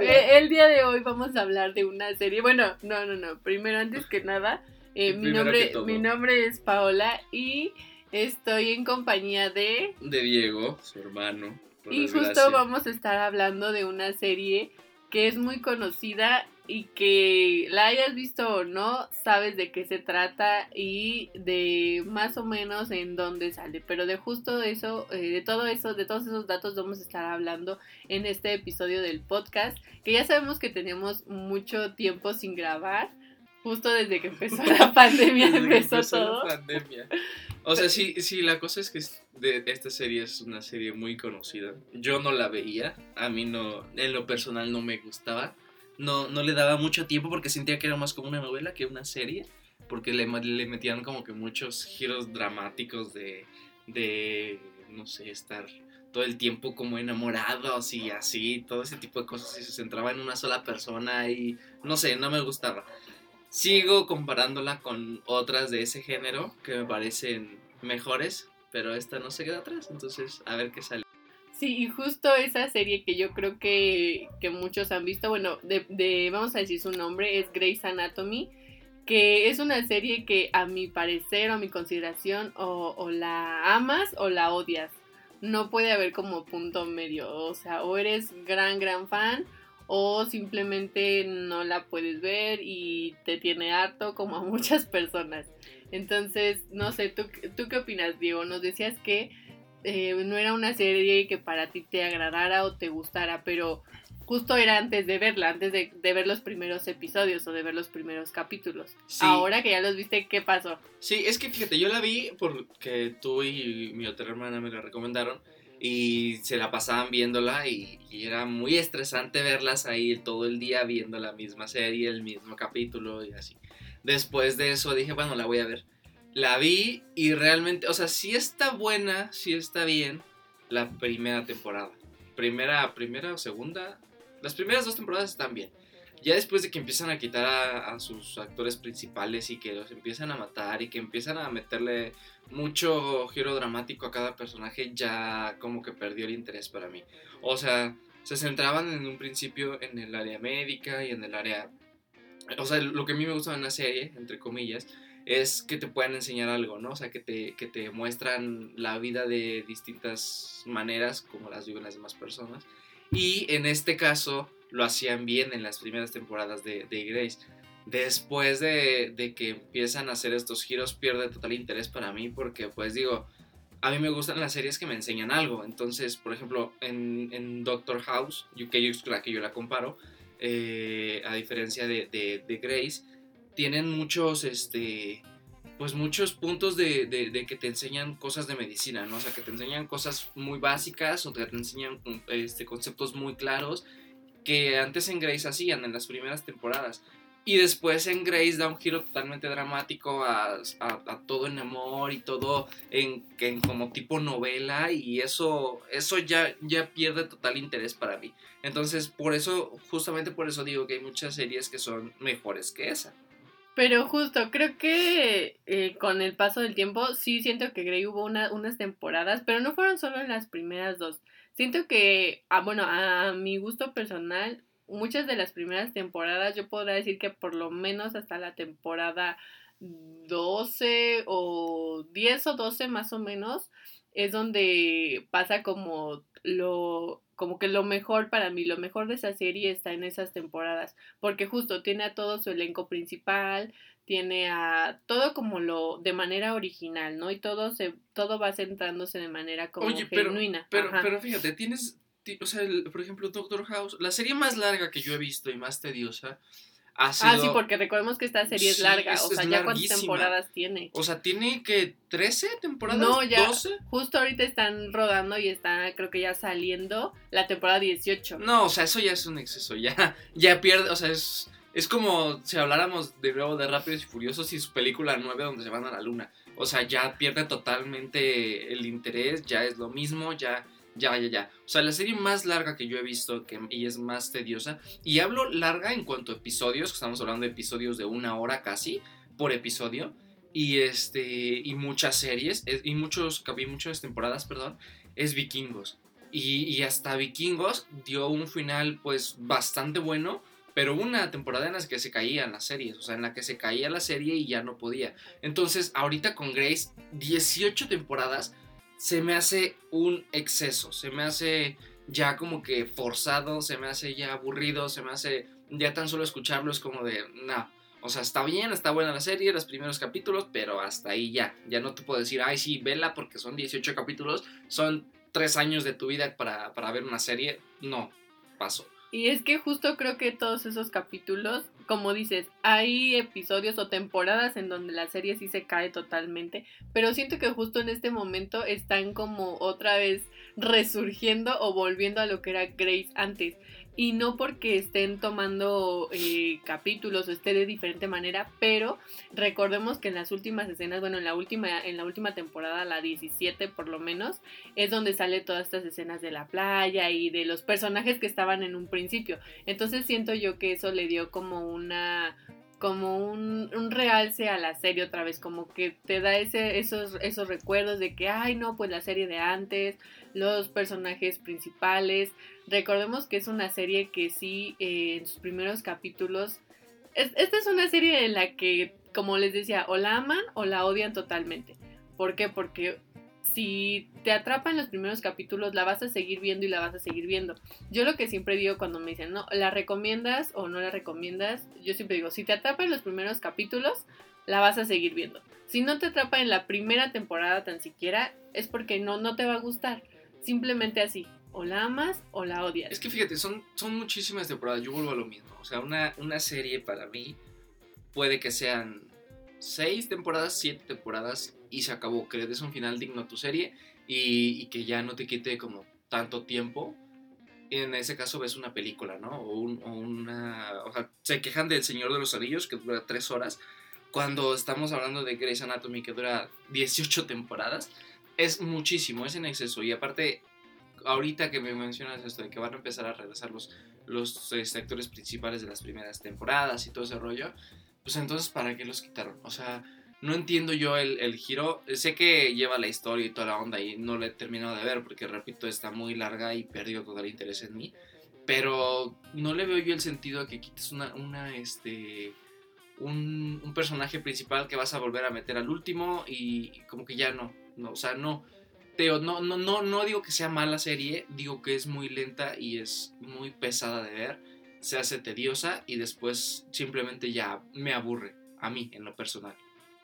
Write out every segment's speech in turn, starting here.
eh, el día de hoy vamos a hablar de una serie. Bueno, no, no, no. Primero, antes que nada, eh, mi, nombre, mi nombre es Paola y estoy en compañía de... De Diego, su hermano. Y justo vamos a estar hablando de una serie que es muy conocida y que la hayas visto o no, sabes de qué se trata y de más o menos en dónde sale. Pero de justo eso, eh, de todo eso, de todos esos datos vamos a estar hablando en este episodio del podcast, que ya sabemos que tenemos mucho tiempo sin grabar. Justo desde que empezó la pandemia empezó, todo. O sea, sí, sí, la cosa es que de esta serie es una serie muy conocida. Yo no la veía, a mí no, en lo personal no me gustaba no, no le daba mucho tiempo porque sentía que era más como una novela que una serie, porque le, le metían como que muchos giros dramáticos de, de, no sé, estar todo el tiempo como enamorados y así, todo ese tipo de cosas y se centraba en una sola persona y no sé, no me gustaba. Sigo comparándola con otras de ese género que me parecen mejores, pero esta no se queda atrás, entonces a ver qué sale. Sí, y justo esa serie que yo creo que, muchos han visto, bueno, de, vamos a decir su nombre, es Grey's Anatomy, que es una serie que a mi parecer o a mi consideración o, o la amas o la odias. No puede haber como punto medio, o sea, o eres gran, gran fan o simplemente no la puedes ver y te tiene harto como a muchas personas. Entonces, no sé, ¿tú, tú qué opinas, Diego? Nos decías que eh, no era una serie que para ti te agradara o te gustara, pero justo era antes de verla, antes de, ver los primeros episodios o de ver los primeros capítulos. Ahora que ya los viste, ¿qué pasó? Sí, es que fíjate, yo la vi porque tú y mi otra hermana me la recomendaron y se la pasaban viéndola y, y, era muy estresante verlas ahí todo el día viendo la misma serie, el mismo capítulo y así. Después de eso dije, bueno, la voy a ver. La vi y realmente, o sea, sí está buena, sí está bien la primera temporada. Primera, primera o segunda. Las primeras dos temporadas están bien. Ya después de que empiezan a quitar a, sus actores principales y que los empiezan a matar y que empiezan a meterle mucho giro dramático a cada personaje, ya como que perdió el interés para mí. O sea, se centraban en un principio en el área médica y en el área... O sea, lo que a mí me gusta en la serie, entre comillas, es que te puedan enseñar algo, ¿no? O sea, que te, que te muestran la vida de distintas maneras, como las viven las demás personas. Y en este caso lo hacían bien en las primeras temporadas de, Grace. Después de, de, que empiezan a hacer estos giros, pierde total interés para mí, porque pues digo, a mí me gustan las series que me enseñan algo. Entonces, por ejemplo, en, en Doctor House, que yo, la que yo la comparo, eh, a diferencia de, de Grace, tienen muchos, este, pues muchos puntos de, de, que te enseñan cosas de medicina, ¿no? O sea, que te enseñan cosas muy básicas o que te enseñan este, conceptos muy claros que antes en Grace hacían en las primeras temporadas. Y después en Grace da un giro totalmente dramático a, a, todo en amor y todo en, en, como tipo novela y eso, eso ya, ya pierde total interés para mí. Entonces, por eso, justamente por eso digo que hay muchas series que son mejores que esa. Pero justo, creo que eh, con el paso del tiempo, sí siento que Grey hubo unas temporadas, pero no fueron solo las primeras dos. Siento que, ah, bueno, a mi gusto personal, muchas de las primeras temporadas, yo podría decir que por lo menos hasta la temporada 12 o 10 o 12 más o menos, es donde pasa como lo como que lo mejor para mí, lo mejor de esa serie está en esas temporadas, porque justo tiene a todo su elenco principal, tiene a todo como lo de manera original, ¿no? Y todo se todo va centrándose de manera como genuina. Pero, pero, fíjate, tienes o sea, por ejemplo, Doctor House, la serie más larga que yo he visto y más tediosa Ah, sí, porque recordemos que esta serie es larga. o sea, ¿ya cuántas temporadas tiene? O sea, ¿tiene que 13 temporadas? No, ya. 12? Justo ahorita están rodando y está, creo que ya saliendo la temporada 18. No, o sea, eso ya es un exceso. Ya, ya pierde, o sea, es, es como si habláramos de nuevo de Rápidos y Furiosos y su película 9 donde se van a la luna. O sea, ya pierde totalmente el interés, ya es lo mismo, ya ya, ya, ya. O sea, la serie más larga que yo he visto que, y es más tediosa. Y hablo larga en cuanto a episodios, estamos hablando de episodios de una hora casi por episodio. Y este. Y muchas series. Y muchos. Y muchas temporadas, perdón. Es vikingos. Y, y hasta Vikingos dio un final pues bastante bueno, pero una temporada en la que se caían las series, o sea, en la que se caía la serie y ya no podía. Entonces, ahorita con Grace, 18 temporadas, se me hace un exceso, se me hace ya como que forzado, se me hace ya aburrido, se me hace ya tan solo escucharlo es como de, no, o sea, está bien, está buena la serie, los primeros capítulos, pero hasta ahí ya, ya no te puedo decir, ay sí, vela porque son 18 capítulos, son 3 años de tu vida para, para ver una serie, no, paso. Y es que justo creo que todos esos capítulos, como dices, hay episodios o temporadas en donde la serie sí se cae totalmente, pero siento que justo en este momento están como otra vez resurgiendo o volviendo a lo que era Grace antes y no porque estén tomando eh, capítulos o esté de diferente manera, pero recordemos que en las últimas escenas, bueno, en la última, en la última temporada, la 17 por lo menos, es donde sale todas estas escenas de la playa y de los personajes que estaban en un principio. Entonces siento yo que eso le dio como una como un, un, realce a la serie otra vez, como que te da ese, esos, esos recuerdos de que, ay, no, pues la serie de antes, los personajes principales. Recordemos que es una serie que sí, eh, en sus primeros capítulos, esta es una serie en la que, como les decía, o la aman o la odian totalmente. ¿Por qué? Porque si te atrapa en los primeros capítulos, la vas a seguir viendo y la vas a seguir viendo. Yo lo que siempre digo cuando me dicen, no, ¿la recomiendas o no la recomiendas? Yo siempre digo, si te atrapa en los primeros capítulos, la vas a seguir viendo. Si no te atrapa en la primera temporada tan siquiera, es porque no, no te va a gustar. Simplemente así. O la amas o la odias. Es que fíjate, son, son muchísimas temporadas. Yo vuelvo a lo mismo. O sea, una, una serie para mí puede que sean seis temporadas, siete temporadas y se acabó. Que le des un final digno a tu serie y, que ya no te quite como tanto tiempo. En ese caso ves una película, ¿no? O, una... O sea, se quejan del Señor de los Anillos que dura tres horas. Cuando estamos hablando de Grey's Anatomy que dura 18 temporadas, es muchísimo, es en exceso. Y aparte, ahorita que me mencionas esto de que van a empezar a regresar los, los este, actores principales de las primeras temporadas y todo ese rollo, pues entonces, ¿para qué los quitaron? O sea, no entiendo yo el, el, giro. Sé que lleva la historia y toda la onda y no le he terminado de ver porque, repito, está muy larga y perdió todo el interés en mí. Pero no le veo yo el sentido a que quites una, una este, un, un, personaje principal que vas a volver a meter al último y, como que ya no, no, o sea, no. Teo, no, no, no, no digo que sea mala serie, digo que es muy lenta y es muy pesada de ver se hace tediosa y después simplemente ya me aburre a mí en lo personal.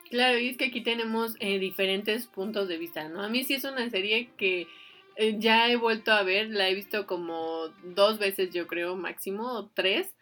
Claro, y es que aquí tenemos eh, diferentes puntos de vista, ¿no? A mí sí es una serie que eh, ya he vuelto a ver, la he visto como dos veces yo creo máximo, tres,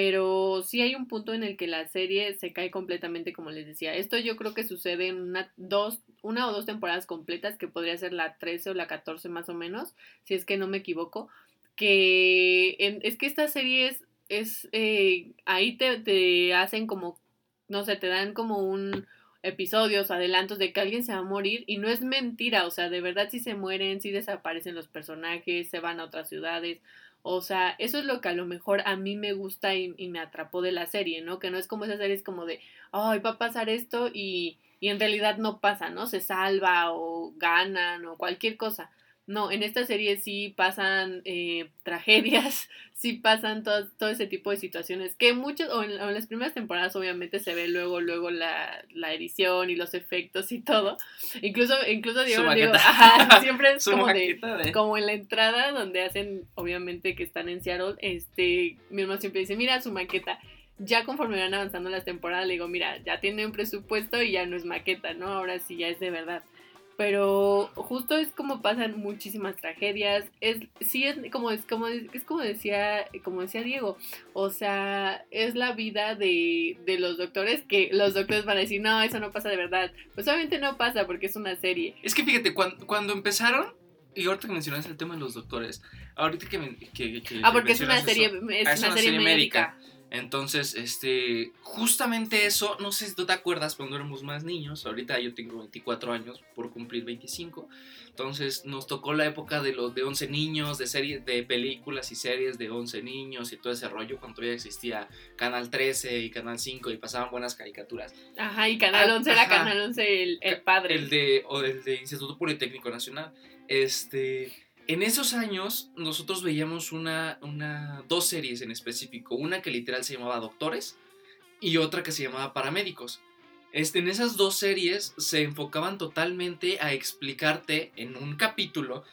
pero sí hay un punto en el que la serie se cae completamente, como les decía. Esto yo creo que sucede en una, dos, una o dos temporadas completas, que podría ser la 13 o la 14 más o menos, si es que no me equivoco que es que esta serie es, eh, ahí te, te, hacen como, no sé, te dan como un episodios, adelantos de que alguien se va a morir y no es mentira, o sea, de verdad si se mueren, si desaparecen los personajes, se van a otras ciudades, o sea, eso es lo que a lo mejor a mí me gusta y, me atrapó de la serie, ¿no? Que no es como esa serie, es como de, ay, va a pasar esto y, y en realidad no pasa, ¿no? Se salva o ganan o cualquier cosa. No, en esta serie sí pasan eh, tragedias, sí pasan todo, todo, ese tipo de situaciones, que muchos, o en, las primeras temporadas obviamente se ve luego, luego la, la edición y los efectos y todo. Incluso, incluso digo, siempre es como, de, como en la entrada donde hacen, obviamente que están en Seattle, este, mi hermano siempre dice, mira su maqueta. Ya conforme van avanzando las temporadas, le digo, mira, ya tiene un presupuesto y ya no es maqueta, ¿no? Ahora sí ya es de verdad pero justo es como pasan muchísimas tragedias. Es sí es como es como es como decía como decía Diego o sea es la vida de, de los doctores que los doctores van a decir no eso no pasa de verdad pues obviamente no pasa porque es una serie. Es que fíjate cuando, cuando empezaron y ahorita que mencionaste el tema de los doctores ahorita que, que, que ah porque es una serie es, ah, una, serie, médica entonces, este, justamente eso, no sé si tú te acuerdas cuando éramos más niños, ahorita yo tengo 24 años por cumplir 25, entonces nos tocó la época de los de 11 niños, de series, de películas y series de 11 niños y todo ese rollo cuando todavía existía Canal 13 y Canal 5 y pasaban buenas caricaturas. Ajá, y Canal 11 ah, era Canal 11 el, el padre. El de, o el de Instituto Politécnico Nacional. Este en esos años nosotros veíamos una, una, dos series en específico, una que literal se llamaba Doctores y otra que se llamaba Paramédicos. Este, en esas dos series se enfocaban totalmente a explicarte en un capítulo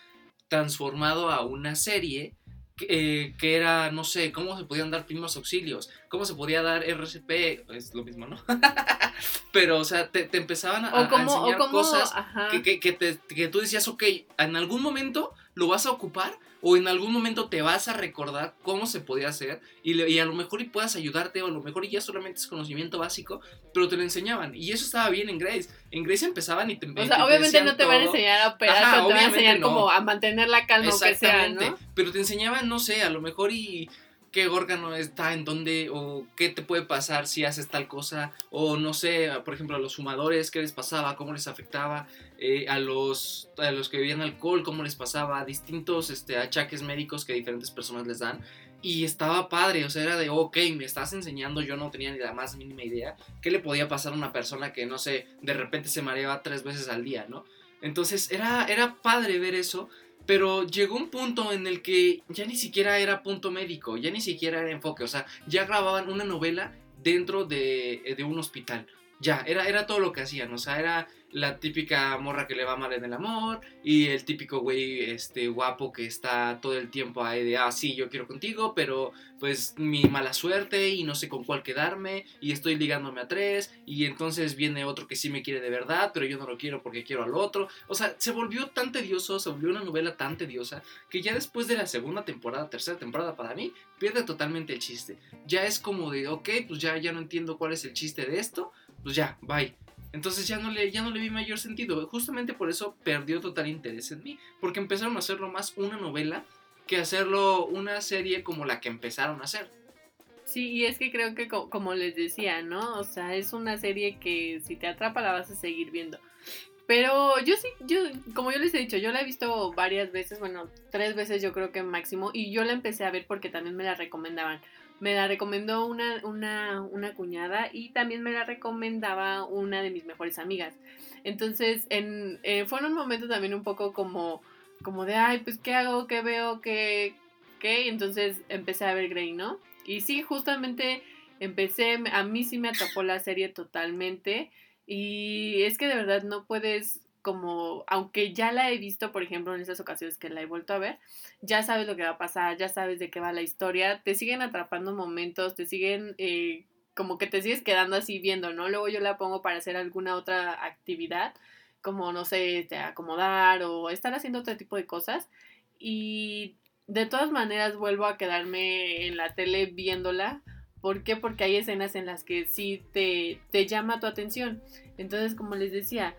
transformado a una serie que, eh, era, no sé, cómo se podían dar primeros auxilios, cómo se podía dar RCP, es lo mismo, ¿no? Pero, o sea, te, empezaban a, enseñar cosas que, que, que tú decías, ok, en algún momento lo vas a ocupar o en algún momento te vas a recordar cómo se podía hacer y, a lo mejor y puedas ayudarte o a lo mejor y ya solamente es conocimiento básico, pero te lo enseñaban. Y eso estaba bien en Grace. En Grace empezaban y te O sea, obviamente no te van a enseñar a operar, pero te van a enseñar como a mantener la calma que sea, ¿no? Pero te enseñaban, no sé, a lo mejor y qué órgano está en dónde o qué te puede pasar si haces tal cosa o no sé, por ejemplo a los fumadores, qué les pasaba, cómo les afectaba, eh, a, los, a los que bebían alcohol, cómo les pasaba, distintos este, achaques médicos que diferentes personas les dan. Y estaba padre, o sea, era de, ok, me estás enseñando, yo no tenía ni la más mínima idea qué le podía pasar a una persona que, no sé, de repente se mareaba tres veces al día, ¿no? Entonces era, era padre ver eso pero llegó un punto en el que ya ni siquiera era punto médico, ya ni siquiera era enfoque, o sea, ya grababan una novela dentro de, de un hospital. Ya, era, era todo lo que hacían, o sea, era la típica morra que le va mal en el amor y el típico güey este guapo que está todo el tiempo ahí de ah sí yo quiero contigo pero pues mi mala suerte y no sé con cuál quedarme y estoy ligándome a tres y entonces viene otro que sí me quiere de verdad pero yo no lo quiero porque quiero al otro o sea se volvió tan tedioso se volvió una novela tan tediosa que ya después de la segunda temporada tercera temporada para mí pierde totalmente el chiste. Ya es como de ok pues ya ya no entiendo cuál es el chiste de esto pues ya bye entonces ya no, le, ya no le vi mayor sentido. Justamente por eso perdió total interés en mí. Porque empezaron a hacerlo más una novela que hacerlo una serie como la que empezaron a hacer. Sí, y es que creo que como les decía, ¿no? O sea, es una serie que si te atrapa la vas a seguir viendo. Pero yo sí, yo, como yo les he dicho, yo la he visto varias veces, bueno, tres veces yo creo que máximo, y yo la empecé a ver porque también me la recomendaban me la recomendó una, una, una, cuñada y también me la recomendaba una de mis mejores amigas. Entonces, en, eh, fue en un momento también un poco como, como de, ay, pues, ¿qué hago? ¿Qué veo? ¿Qué? ¿Qué? entonces empecé a ver Grey, ¿no? Y sí, justamente empecé, a mí sí me atrapó la serie totalmente. Y es que de verdad no puedes como, aunque ya la he visto, por ejemplo, en esas ocasiones que la he vuelto a ver, ya sabes lo que va a pasar, ya sabes de qué va la historia, te siguen atrapando momentos, te siguen, eh, como que te sigues quedando así viendo, ¿no? Luego yo la pongo para hacer alguna otra actividad, como, no sé, este, acomodar o estar haciendo otro tipo de cosas. Y de todas maneras vuelvo a quedarme en la tele viéndola. ¿Por qué? Porque hay escenas en las que sí te, te llama tu atención. Entonces, como les decía,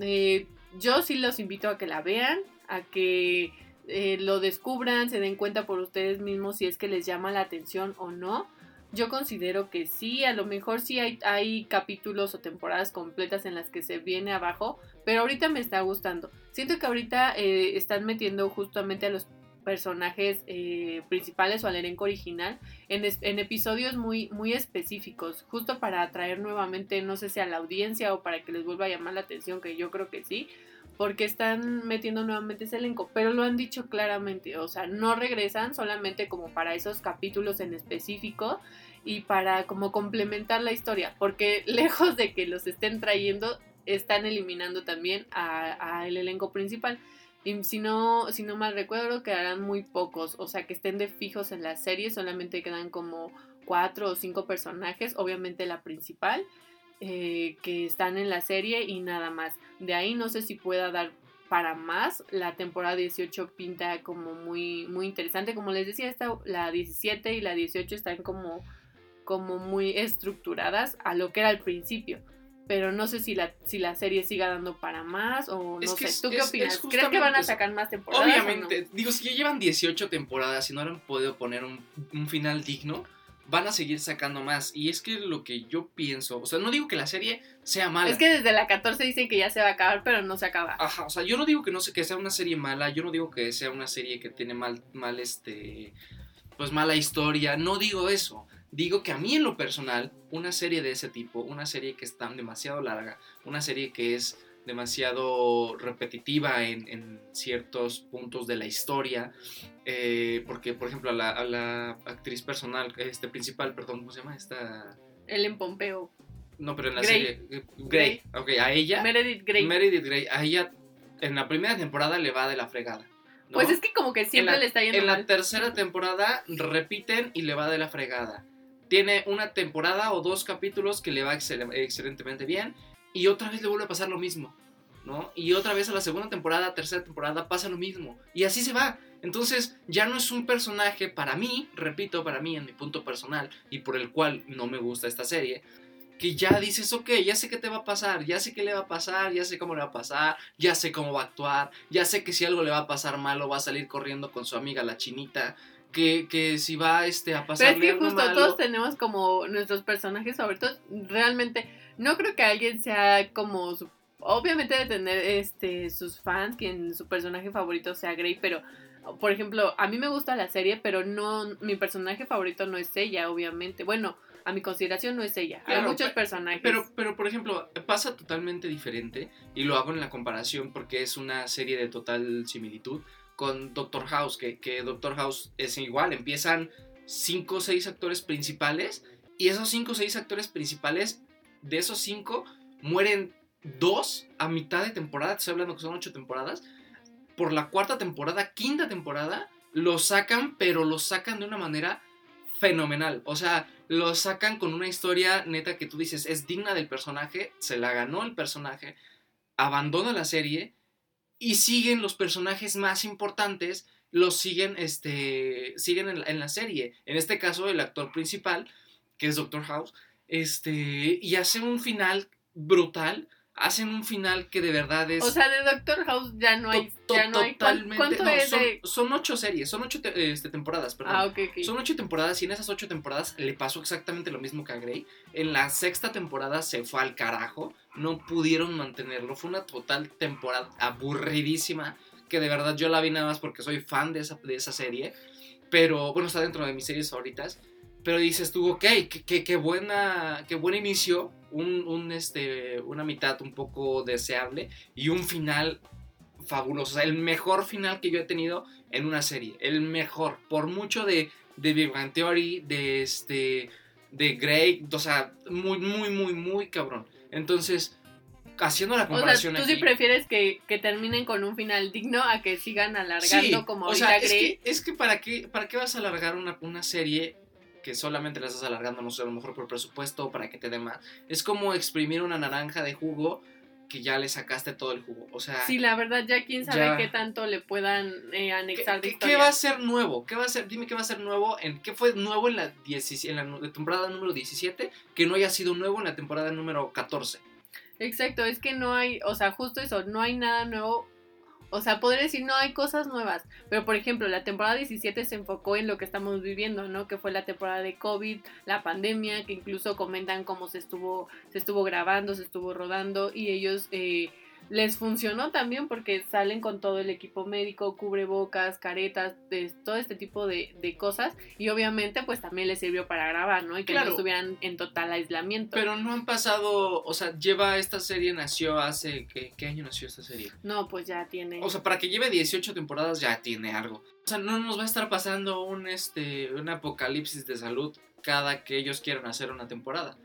eh, yo sí los invito a que la vean, a que eh, lo descubran, se den cuenta por ustedes mismos si es que les llama la atención o no. Yo considero que sí, a lo mejor sí hay, hay capítulos o temporadas completas en las que se viene abajo, pero ahorita me está gustando. Siento que ahorita eh, están metiendo justamente a los personajes eh, principales o al elenco original en, episodios muy, muy específicos, justo para atraer nuevamente, no sé si a la audiencia o para que les vuelva a llamar la atención, que yo creo que sí, porque están metiendo nuevamente ese elenco, pero lo han dicho claramente, o sea, no regresan solamente como para esos capítulos en específico y para como complementar la historia, porque lejos de que los estén trayendo, están eliminando también al elenco principal. Y si no, si no mal recuerdo, quedarán muy pocos. O sea, que estén de fijos en la serie. Solamente quedan como cuatro o cinco personajes. Obviamente la principal. Eh, que están en la serie y nada más. De ahí no sé si pueda dar para más. La temporada 18 pinta como muy, muy interesante. Como les decía, esta, la 17 y la 18 están como, como muy estructuradas a lo que era al principio pero no sé si la, si la serie siga dando para más o no sé. ¿Tú qué opinas? ¿Crees que van a sacar más temporadas? Obviamente, digo, si ya llevan 18 temporadas y no han podido poner un, un, final digno, van a seguir sacando más. Y es que lo que yo pienso, o sea, no digo que la serie sea mala. Es que desde la 14 dicen que ya se va a acabar, pero no se acaba. Ajá, o sea, yo no digo que no que sea una serie mala, yo no digo que sea una serie que tiene mal, mal este, pues mala historia, no digo eso. Digo que a mí en lo personal, una serie de ese tipo, una serie que es tan demasiado larga, una serie que es demasiado repetitiva en, en ciertos puntos de la historia. eh, porque, por ejemplo, a la, a la actriz personal, este principal, perdón, ¿cómo se llama? Esta. Ellen Pompeo. No, pero en la Grey. serie. eh, Grey. Ok, a ella. Meredith Grey. Meredith Grey, a ella en la primera temporada le va de la fregada. ¿no? Pues es que como que siempre la- le está yendo En la tercera temporada repiten y le va de la fregada. Tiene una temporada o dos capítulos que le va excel- excelentemente bien y otra vez le vuelve a pasar lo mismo, ¿no? Y otra vez a la segunda temporada, tercera temporada pasa lo mismo y así se va. Entonces ya no es un personaje para mí, repito, para mí en mi punto personal y por el cual no me gusta esta serie, que ya dices, ok, ya sé qué te va a pasar, ya sé qué le va a pasar, ya sé cómo le va a pasar, ya sé cómo va a actuar, ya sé que si algo le va a pasar malo va a salir corriendo con su amiga la chinita, que, que si va este, a Pero pasar es que algo justo malo, todos tenemos como nuestros personajes favoritos. Realmente, no creo que alguien sea como su- Obviamente debe tener este sus fans, quien su personaje favorito sea Grey, pero por ejemplo, a mí me gusta la serie, pero no mi personaje favorito no es ella, obviamente. Bueno, a mi consideración no es ella. Hay muchos pe- personajes. Pero, pero, por ejemplo, pasa totalmente diferente y lo hago en la comparación porque es una serie de total similitud con Doctor House, que, Doctor House es igual, empiezan 5 o 6 actores principales y esos 5 o 6 actores principales, de esos 5, mueren 2 a mitad de temporada, te estoy hablando que son 8 temporadas, por la cuarta temporada, quinta temporada, lo sacan, pero lo sacan de una manera fenomenal. O sea, lo sacan con una historia neta que tú dices es digna del personaje, se la ganó el personaje, abandona la serie y siguen los personajes más importantes, los siguen, este, siguen en la, serie. En este caso, el actor principal, que es Doctor House, este, y hace un final brutal. Hacen un final que de verdad es. o sea, de Doctor House ya no hay. to- ya no hay ¿cuán- totalmente. ¿Cuánto no, es son, de.? son ocho series, son ocho te- este, temporadas, perdón. Ah, ok, ok. Son ocho temporadas y en esas ocho temporadas le pasó exactamente lo mismo que a Grey. En la sexta temporada se fue al carajo, no pudieron mantenerlo. Fue una total temporada aburridísima que de verdad yo la vi nada más porque soy fan de esa, de esa serie. Pero bueno, está dentro de mis series favoritas. Pero dices tú, ok, qué, qué- qué buena, qué buen inicio, un, un, este, una mitad un poco deseable y un final fabuloso. O sea, el mejor final que yo he tenido en una serie. El mejor. Por mucho de, de Big Bang Theory, de este. de Grey. O sea, muy, muy, muy, muy cabrón. Entonces, haciendo la O sea, comparación tú aquí. sí prefieres que, que terminen con un final digno a que sigan alargando Sí, como o sea, es Grey. que, es que para qué, para qué vas a alargar una, una serie que solamente la estás alargando, no sé, a lo mejor por presupuesto para que te dé más. Es como exprimir una naranja de jugo que ya le sacaste todo el jugo. O sea, Sí, la verdad, ya quién sabe Ya. qué tanto le puedan eh, ¿qué, anexar de qué- historia. qué va a ser nuevo? ¿Qué va a ser? Dime qué va a ser nuevo. En, ¿Qué fue nuevo en la, 10 en la temporada número 17 que no haya sido nuevo en la temporada número 14? Exacto, es que no hay, o sea, justo eso, no hay nada nuevo. O sea, podría decir, no hay cosas nuevas. Pero, por ejemplo, la temporada 17 se enfocó en lo que estamos viviendo, ¿no? Que fue la temporada de COVID, la pandemia, que incluso comentan cómo se estuvo, se estuvo grabando, se estuvo rodando. Y ellos eh, les funcionó también porque salen con todo el equipo médico, cubrebocas, caretas, de- todo este tipo de, de cosas. Y obviamente, pues también les sirvió para grabar, ¿no? Y que Claro. no estuvieran en total aislamiento. Pero no han pasado, o sea, lleva esta serie, nació hace, ¿qué, qué año nació esta serie? no, pues ya tiene. O sea, para que lleve 18 temporadas ya tiene algo. O sea, no nos va a estar pasando un, este, un apocalipsis de salud cada que ellos quieran hacer una temporada.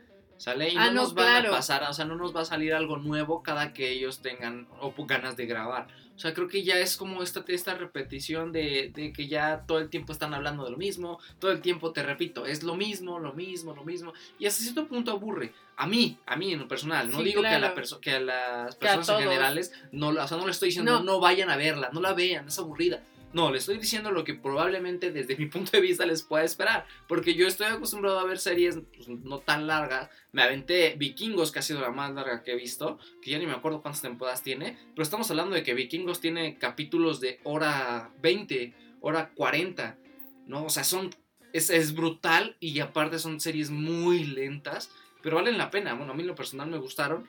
¿Sale? Y Ah, no no, nos van claro. a pasar, o sea, no nos va a salir algo nuevo cada que ellos tengan o ganas de grabar. O sea, creo que ya es como esta, esta repetición de, de que ya todo el tiempo están hablando de lo mismo, todo el tiempo te repito, es lo mismo, lo mismo, lo mismo. Y hasta cierto punto aburre. A mí, a mí en lo personal, no Sí, digo que, a la perso- que a las Que a personas en generales, no, o sea, no le estoy diciendo No. no vayan a verla, no la vean, es aburrida. No, le estoy diciendo lo que probablemente desde mi punto de vista les pueda esperar. Porque yo estoy acostumbrado a ver series pues, no tan largas. Me aventé Vikingos, que ha sido la más larga que he visto. Que ya ni me acuerdo cuántas temporadas tiene. Pero estamos hablando de que Vikingos tiene capítulos de hora 20, hora 40. ¿No? O sea, son. Es, es brutal y aparte son series muy lentas. Pero valen la pena. Bueno, a mí en lo personal me gustaron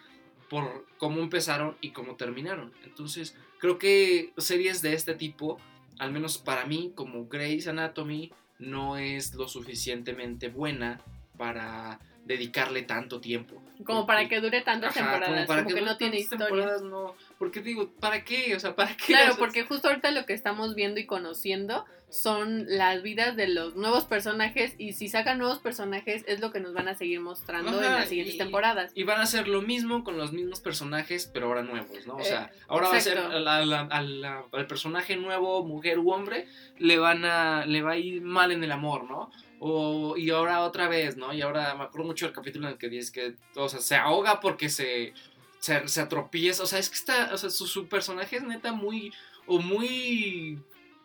por cómo empezaron y cómo terminaron. Entonces, creo que series de este tipo, al menos para mí, como Grey's Anatomy, no es lo suficientemente buena para dedicarle tanto tiempo. Como para que dure tantas Ajá, temporadas, como que, no tiene historia. no. Porque digo, ¿para qué? O sea, ¿para qué? Claro, porque justo ahorita lo que estamos viendo y conociendo son las vidas de los nuevos personajes y si sacan nuevos personajes es lo que nos van a seguir mostrando en las siguientes y- temporadas. Y van a hacer lo mismo con los mismos personajes, pero ahora nuevos, ¿no? O sea, ahora exacto. va a ser la- la- la- al personaje nuevo, mujer u hombre, le van a, le va a ir mal en el amor, ¿no? O, y ahora otra vez, ¿no? Y ahora me acuerdo mucho del capítulo en el que dice que, o sea, se ahoga porque se, se, se atropieza. O sea, es que está, o sea, su, su personaje es neta muy, o muy,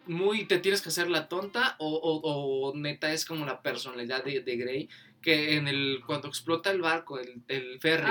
muy, te tienes que hacer la tonta, o, o, o neta es como la personalidad de, de Grey, que en el, cuando explota el barco, el, el ferry,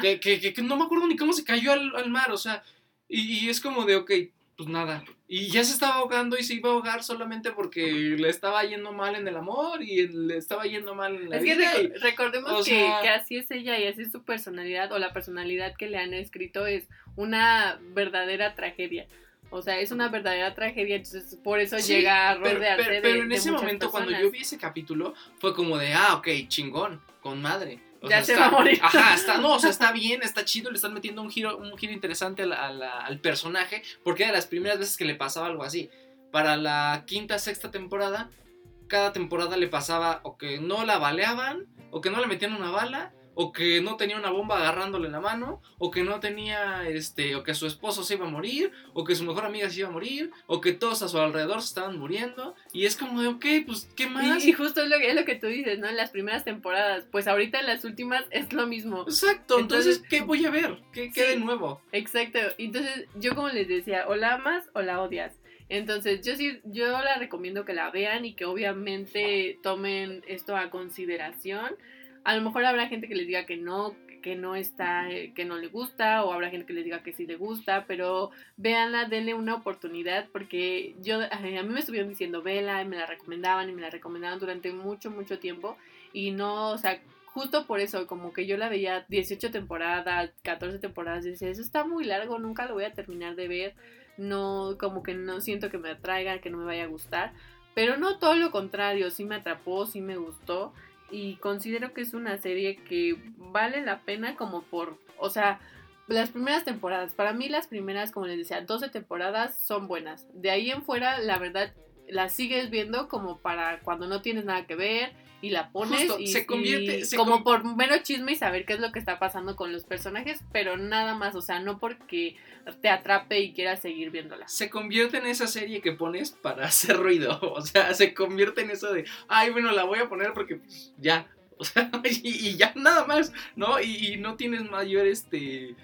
que, que, que- que no me acuerdo ni cómo se cayó al, al mar, o sea, y, y es como de, ok, pues nada. Y ya se estaba ahogando y se iba a ahogar solamente porque le estaba yendo mal en el amor y le estaba yendo mal en la Es que vida. reco- y- recordemos o que, sea- que así es ella y así es su personalidad o la personalidad que le han escrito es una verdadera tragedia. O sea, es una verdadera tragedia, entonces por eso Sí, llega a pero, rodearse pero- de- pero en de ese muchas momento, cuando personas. yo vi ese capítulo, fue como de, ah, ok, chingón, con madre. O Ya sea, se va está- a morir. Ajá, está, no, o sea, está bien, está chido, le están metiendo un giro, un giro interesante a la- a la- al personaje, porque era de las primeras veces que le pasaba algo así. Para la quinta, sexta temporada, cada temporada le pasaba o que no la baleaban, o que no le metían una bala, o que no tenía una bomba agarrándole en la mano, o que no tenía, este, o que su esposo se iba a morir, o que su mejor amiga se iba a morir, o que todos a su alrededor se estaban muriendo, y es como de, ok, pues, ¿qué más? Y, y justo es lo, que, es lo que tú dices, ¿no? En las primeras temporadas. Pues ahorita en las últimas es lo mismo. Exacto, entonces, Entonces- ¿qué voy a ver? ¿Qué, qué Sí. de nuevo? Exacto. Entonces, yo como les decía, o la amas o la odias. Entonces, yo sí, yo la recomiendo que la vean y que obviamente tomen esto a consideración. A lo mejor habrá gente que les diga que no, que no está, que no le gusta, o habrá gente que les diga que sí le gusta, pero véanla, denle una oportunidad, porque yo, a mí me estuvieron diciendo, vela, y me la recomendaban, y me la recomendaban durante mucho, mucho tiempo, y no, o sea, justo por eso, como que yo la veía 18 temporadas, 14 temporadas, y decía, eso está muy largo, nunca lo voy a terminar de ver, no, como que no siento que me atraiga, que no me vaya a gustar, pero no todo lo contrario, sí me atrapó, sí me gustó, y considero que es una serie que vale la pena como por, o sea, las primeras temporadas, para mí las primeras, como les decía, 12 temporadas son buenas. De ahí en fuera, la verdad, las sigues viendo como para cuando no tienes nada que ver y la pones Justo, y se convierte- y se como con- por mero chisme y saber qué es lo que está pasando con los personajes, pero nada más, o sea, no porque te atrape y quieras seguir viéndola. Se convierte en esa serie que pones para hacer ruido. O sea, se convierte en eso de, ay, bueno, la voy a poner porque pues, ya. O sea, y, y ya nada más, ¿no? Y, y no tienes mayor, este,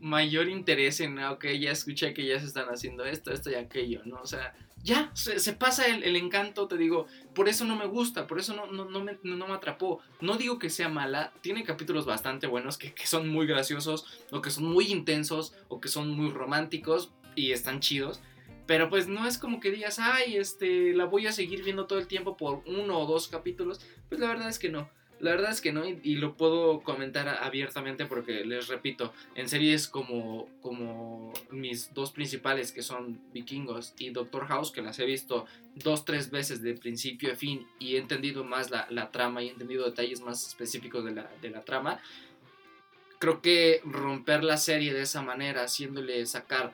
mayor interés en, ah, ok, ya escuché que ya se están haciendo esto, esto y aquello, ¿no? O sea, ya, se, pasa el, encanto, te digo, por eso no me gusta, por eso no, me, no me atrapó. No digo que sea mala, tiene capítulos bastante buenos que, que son muy graciosos, o que son muy intensos, o que son muy románticos y están chidos. Pero pues no es como que digas, ay, este, la voy a seguir viendo todo el tiempo por uno o dos capítulos. Pues la verdad es que no. La verdad es que no, y, lo puedo comentar abiertamente porque les repito, en series como, como mis dos principales que son Vikingos y Doctor House, que las he visto dos, tres veces de principio a fin y he entendido más la, la trama y he entendido detalles más específicos de la, de la trama, creo que romper la serie de esa manera, haciéndole sacar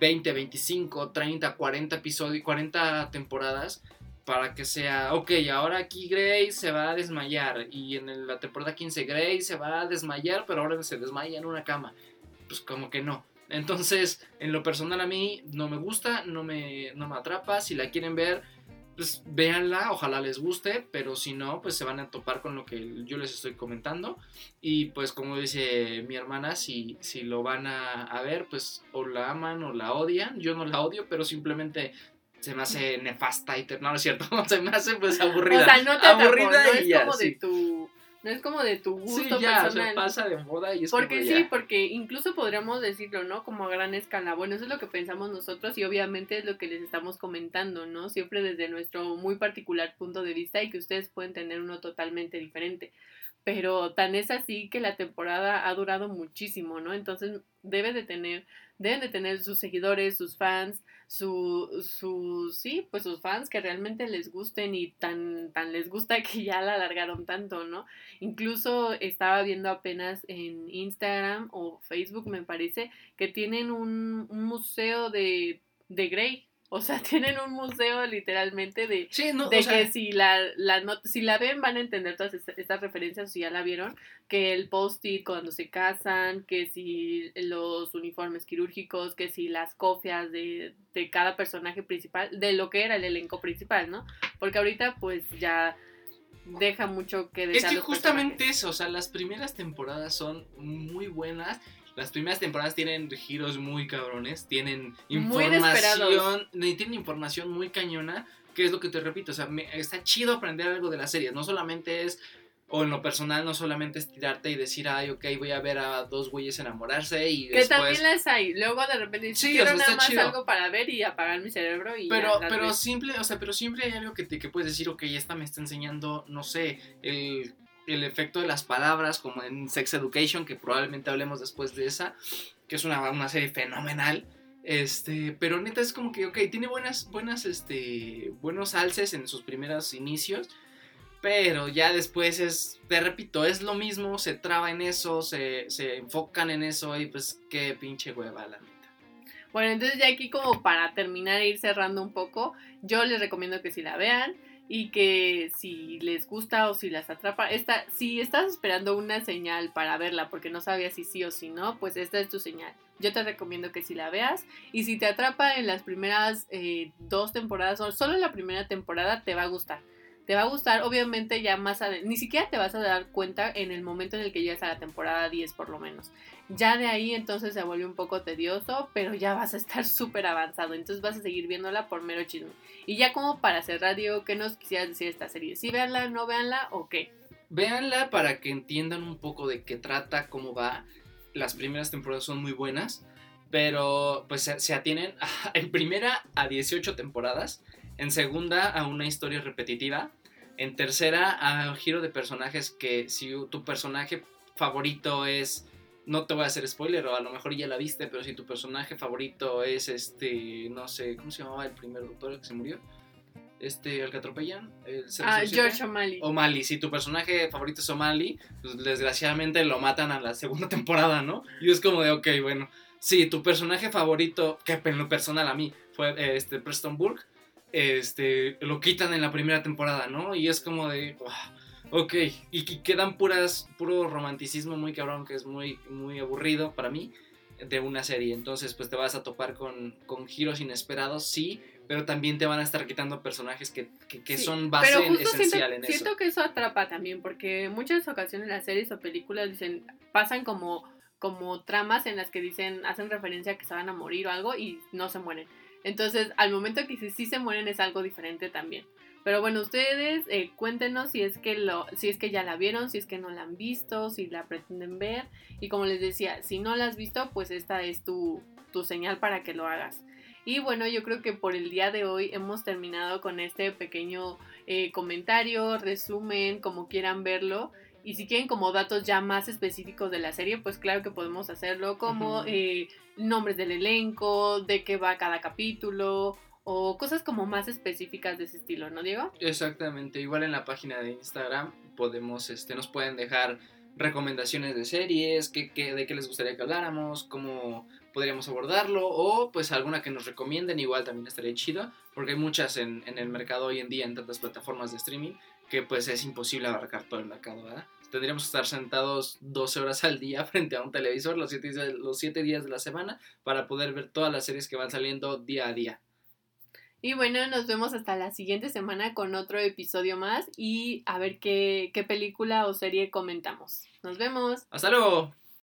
20, 25, 30, 40 episodios, 40 temporadas para que sea, ok, ahora aquí Grey se va a desmayar y en la temporada 15 Grey se va a desmayar, pero ahora se desmaya en una cama. Pues como que no. Entonces, en lo personal a mí no me gusta, no me, no me atrapa. Si la quieren ver, pues véanla, ojalá les guste, pero si no, pues se van a topar con lo que yo les estoy comentando. Y pues como dice mi hermana, si, si lo van a, a ver, pues o la aman o la odian. Yo no la odio, pero simplemente se me hace nefasta y ter- no, no es cierto, se me hace pues aburrida. O sea, no te atrapó, aburrida no y es ya, como sí. de tu no es como de tu Sí, gusto ya, personal. pasa de moda y es Porque como sí, porque incluso podríamos decirlo, ¿no? Como a gran escala. Bueno, eso es lo que pensamos nosotros y obviamente es lo que les estamos comentando, ¿no? Siempre desde nuestro muy particular punto de vista y que ustedes pueden tener uno totalmente diferente. Pero tan es así que la temporada ha durado muchísimo, ¿no? Entonces debe de tener, deben de tener sus seguidores, sus fans, su, sus, sí, pues sus fans que realmente les gusten y tan, tan les gusta que ya la alargaron tanto, ¿no? Incluso estaba viendo apenas en Instagram o Facebook, me parece, que tienen un, un museo de, de Grey, o sea, tienen un museo literalmente de, de que si la, la si la ven van a entender todas estas referencias, si ya la vieron, que el post-it cuando se casan, que si los uniformes quirúrgicos, que si las copias de, de cada personaje principal, de lo que era el elenco principal, ¿no? Porque ahorita pues ya deja mucho que desear. Es que justamente eso, o sea, las primeras temporadas son muy buenas las primeras temporadas tienen giros muy cabrones, tienen información, tienen información muy cañona, que es lo que te repito, o sea, está chido aprender algo de las series, no solamente es o en lo personal no solamente es tirarte y decir, ay, ok, voy a ver a dos güeyes enamorarse y que también las hay. Luego de repente sí, quiero nada más algo para ver y apagar mi cerebro y Pero, pero simple, o sea, pero siempre hay algo que, te, que puedes decir, ok, esta me está enseñando, no sé, el el efecto de las palabras, como en Sex Education, que probablemente hablemos después de esa, que es una, una serie fenomenal. Este, pero neta es como que, ok, tiene buenas, buenas, este, buenos alces en sus primeros inicios, pero ya después es, te repito, es lo mismo, se traba en eso, se, se enfocan en eso y pues qué pinche hueva, la neta. Bueno, entonces ya aquí como para terminar e ir cerrando un poco, yo les recomiendo que si la vean, y que si les gusta o si las atrapa, esta, si estás esperando una señal para verla porque no sabías si sí o si no, pues esta es tu señal. Yo te recomiendo que si la veas y si te atrapa en las primeras eh, dos temporadas o solo en la primera temporada te va a gustar. Te va a gustar, obviamente ya más adelante, ni siquiera te vas a dar cuenta en el momento en el que llegas a la temporada 10 por lo menos. Ya de ahí entonces se vuelve un poco tedioso, pero ya vas a estar súper avanzado, entonces vas a seguir viéndola por mero chisme. Y ya como para cerrar, Diego, ¿qué nos quisieras decir de esta serie? ¿Sí véanla, no véanla o qué? Véanla para que entiendan un poco de qué trata, cómo va. Las primeras temporadas son muy buenas, pero pues se, se atienen en primera a 18 temporadas, en segunda a una historia repetitiva, en tercera a giro de personajes que si tu personaje favorito es no te voy a hacer spoiler, o a lo mejor ya la viste, pero si tu personaje favorito es este, no sé, ¿cómo se llamaba el primer doctor que se murió? Este, el que atropellan. El ah, George O'Malley. O'Malley, si tu personaje favorito es O'Malley, pues desgraciadamente lo matan a la segunda temporada, ¿no? Y es como de, ok, bueno, si tu personaje favorito, que en lo personal a mí, fue este, Preston Burke, este, lo quitan en la primera temporada, ¿no? Y es como de, Ok, y quedan puras, puro romanticismo muy cabrón, que es muy, muy aburrido para mí, de una serie. Entonces, pues te vas a topar con, con giros inesperados, sí, pero también te van a estar quitando personajes que, que, son base esencial en eso. Siento que eso atrapa también, porque muchas ocasiones las series o películas dicen, pasan como, como tramas en las que dicen, hacen referencia a que se van a morir o algo y no se mueren. Entonces, al momento que sí se mueren es algo diferente también. Pero bueno, ustedes eh, cuéntenos si es que lo, si es que ya la vieron, si es que no la han visto, si la pretenden ver. Y como les decía, si no la has visto, pues esta es tu, tu señal para que lo hagas. Y bueno, yo creo que por el día de hoy hemos terminado con este pequeño eh, comentario, resumen, como quieran verlo. Y si quieren como datos ya más específicos de la serie, pues claro que podemos hacerlo como eh, nombres del elenco, de qué va cada capítulo, o cosas como más específicas de ese estilo, ¿no, Diego? Exactamente, igual en la página de Instagram podemos, este, nos pueden dejar recomendaciones de series, que, de qué les gustaría que habláramos, cómo podríamos abordarlo, o pues alguna que nos recomienden, igual también estaría chido, porque hay muchas en, en el mercado hoy en día, en tantas plataformas de streaming, que pues es imposible abarcar todo el mercado, ¿verdad? Tendríamos que estar sentados 12 horas al día frente a un televisor los 7 los siete días de la semana para poder ver todas las series que van saliendo día a día. Y bueno, nos vemos hasta la siguiente semana con otro episodio más y a ver qué, qué película o serie comentamos. Nos vemos. Hasta luego.